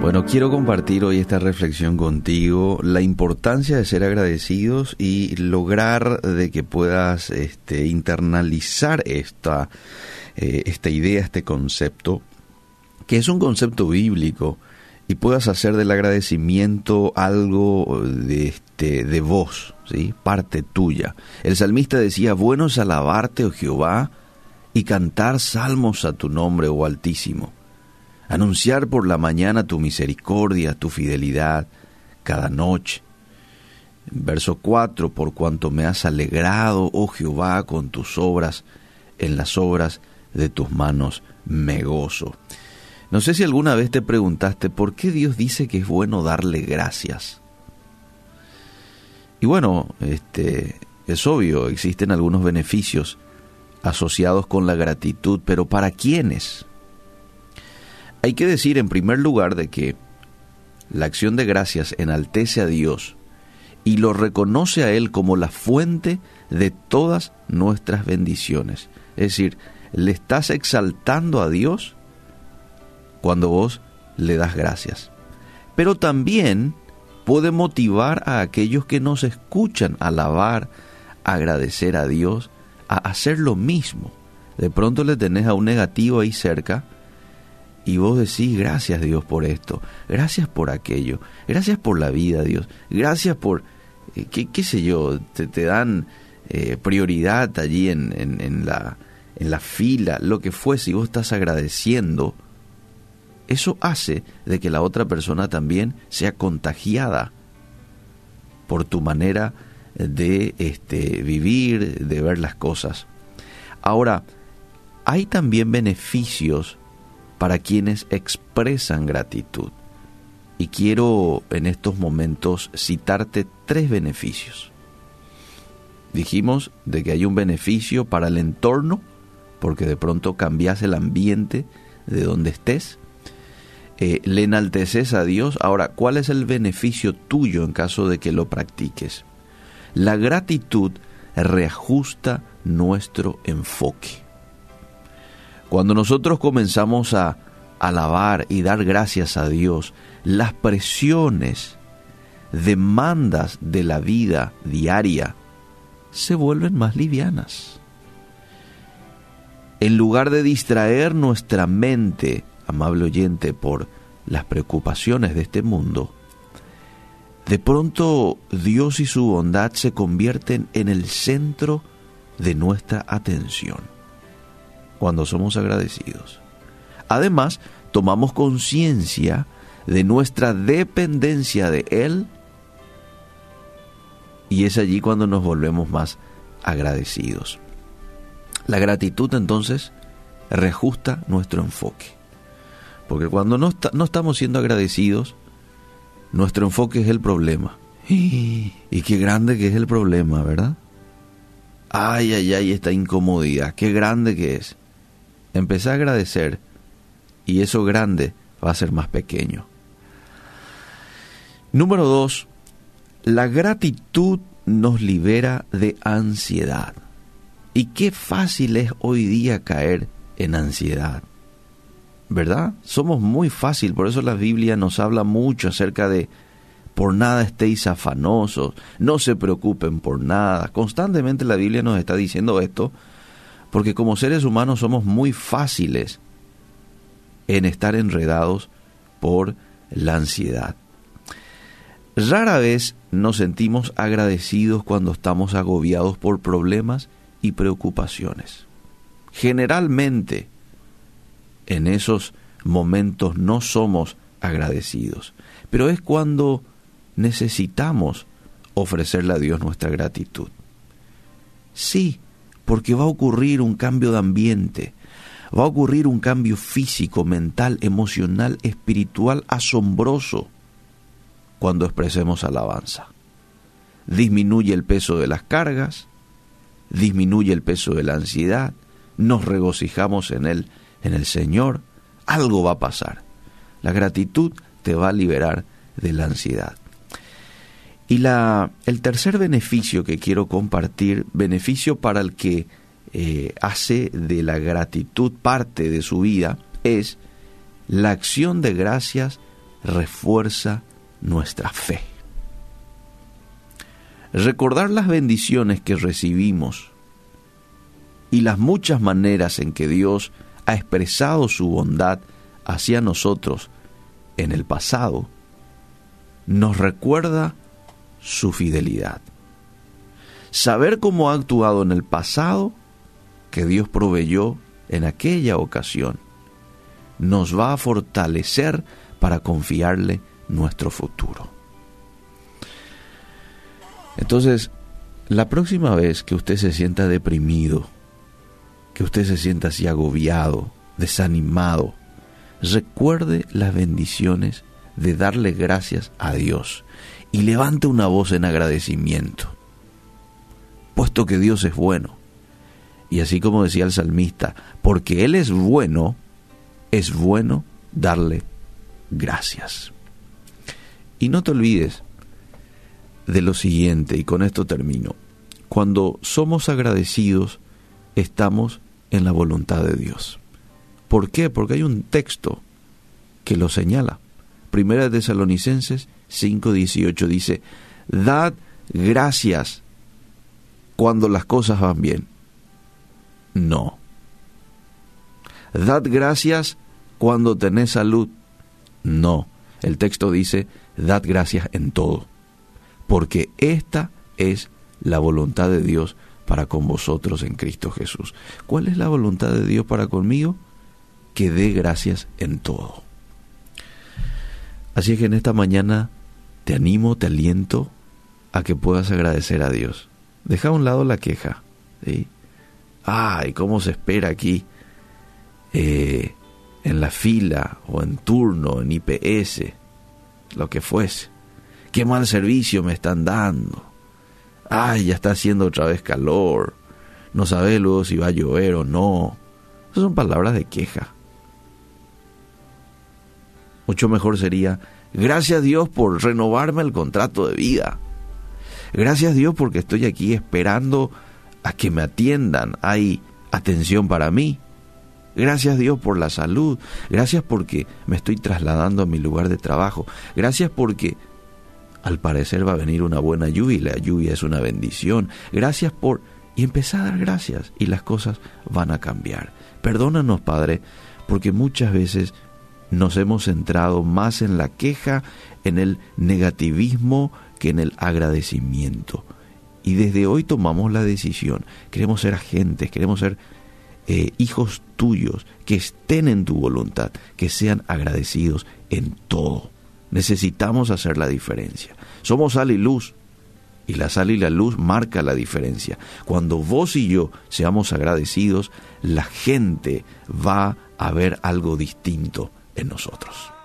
Bueno, quiero compartir hoy esta reflexión contigo, la importancia de ser agradecidos y lograr de que puedas este, internalizar esta, eh, esta idea, este concepto, que es un concepto bíblico, y puedas hacer del agradecimiento algo de, este, de vos, ¿sí? parte tuya. El salmista decía, bueno es alabarte, oh Jehová, y cantar salmos a tu nombre, oh Altísimo anunciar por la mañana tu misericordia, tu fidelidad, cada noche. Verso 4, por cuanto me has alegrado, oh Jehová, con tus obras, en las obras de tus manos me gozo. No sé si alguna vez te preguntaste por qué Dios dice que es bueno darle gracias. Y bueno, este es obvio, existen algunos beneficios asociados con la gratitud, pero ¿para quiénes? Hay que decir en primer lugar de que la acción de gracias enaltece a Dios y lo reconoce a Él como la fuente de todas nuestras bendiciones. Es decir, le estás exaltando a Dios cuando vos le das gracias. Pero también puede motivar a aquellos que nos escuchan alabar, agradecer a Dios, a hacer lo mismo. De pronto le tenés a un negativo ahí cerca y vos decís, gracias Dios por esto, gracias por aquello, gracias por la vida Dios, gracias por, eh, qué, sé yo, te, te dan eh, prioridad allí en, en, la, en la fila, lo que fuese, y vos estás agradeciendo, eso hace de que la otra persona también sea contagiada por tu manera de este, vivir, de ver las cosas. Ahora, hay también beneficios para quienes expresan gratitud. Y quiero en estos momentos citarte tres beneficios. Dijimos de que hay un beneficio para el entorno, porque de pronto cambias el ambiente de donde estés. Eh, le enalteces a Dios. Ahora, ¿cuál es el beneficio tuyo en caso de que lo practiques? La gratitud reajusta nuestro enfoque. Cuando nosotros comenzamos a alabar y dar gracias a Dios, las presiones, demandas de la vida diaria se vuelven más livianas. En lugar de distraer nuestra mente, amable oyente, por las preocupaciones de este mundo, de pronto Dios y su bondad se convierten en el centro de nuestra atención cuando somos agradecidos. Además, tomamos conciencia de nuestra dependencia de Él y es allí cuando nos volvemos más agradecidos. La gratitud entonces reajusta nuestro enfoque. Porque cuando no, no estamos siendo agradecidos, nuestro enfoque es el problema. Y qué grande que es el problema, ¿verdad? Ay, ay, ay, esta incomodidad, qué grande que es. Empecé a agradecer y eso grande va a ser más pequeño. Número dos, la gratitud nos libera de ansiedad. Y qué fácil es hoy día caer en ansiedad. ¿Verdad? Somos muy fácil, por eso la Biblia nos habla mucho acerca de por nada estéis afanosos, no se preocupen por nada. Constantemente la Biblia nos está diciendo esto porque como seres humanos somos muy fáciles en estar enredados por la ansiedad. Rara vez nos sentimos agradecidos cuando estamos agobiados por problemas y preocupaciones. Generalmente, en esos momentos no somos agradecidos, pero es cuando necesitamos ofrecerle a Dios nuestra gratitud. Sí, porque va a ocurrir un cambio de ambiente, va a ocurrir un cambio físico, mental, emocional, espiritual asombroso cuando expresemos alabanza. Disminuye el peso de las cargas, disminuye el peso de la ansiedad, nos regocijamos en él, en el Señor, algo va a pasar. La gratitud te va a liberar de la ansiedad. Y el tercer beneficio que quiero compartir, beneficio para el que eh, hace de la gratitud parte de su vida, es la acción de gracias refuerza nuestra fe. Recordar las bendiciones que recibimos y las muchas maneras en que Dios ha expresado su bondad hacia nosotros en el pasado, nos recuerda su fidelidad. Saber cómo ha actuado en el pasado, que Dios proveyó en aquella ocasión, nos va a fortalecer para confiarle nuestro futuro. Entonces, la próxima vez que usted se sienta deprimido, que usted se sienta así agobiado, desanimado, recuerde las bendiciones de darle gracias a Dios y levante una voz en agradecimiento, puesto que Dios es bueno. Y así como decía el salmista, porque Él es bueno, es bueno darle gracias. Y no te olvides de lo siguiente, y con esto termino. Cuando somos agradecidos, estamos en la voluntad de Dios. ¿Por qué? Porque hay un texto que lo señala. Primera de Tesalonicenses 5:18 dice, dad gracias cuando las cosas van bien. No. Dad gracias cuando tenés salud. No. El texto dice, dad gracias en todo, porque esta es la voluntad de Dios para con vosotros en Cristo Jesús. ¿Cuál es la voluntad de Dios para conmigo? Que dé gracias en todo. Así es que en esta mañana te animo, te aliento a que puedas agradecer a Dios. Deja a un lado la queja. ¿sí? Ay, cómo se espera aquí eh, en la fila o en turno, en IPS, lo que fuese. Qué mal servicio me están dando. Ay, ya está haciendo otra vez calor. No sabe luego si va a llover o no. Esas son palabras de queja. Mucho mejor sería, gracias Dios por renovarme el contrato de vida. Gracias Dios porque estoy aquí esperando a que me atiendan. Hay atención para mí. Gracias Dios por la salud. Gracias porque me estoy trasladando a mi lugar de trabajo. Gracias porque al parecer va a venir una buena lluvia y la lluvia es una bendición. Gracias por... Y empezar a dar gracias y las cosas van a cambiar. Perdónanos, Padre, porque muchas veces nos hemos centrado más en la queja, en el negativismo, que en el agradecimiento. Y desde hoy tomamos la decisión. Queremos ser agentes, queremos ser eh, hijos tuyos, que estén en tu voluntad, que sean agradecidos en todo. Necesitamos hacer la diferencia. Somos sal y luz. Y la sal y la luz marca la diferencia. Cuando vos y yo seamos agradecidos, la gente va a ver algo distinto en nosotros.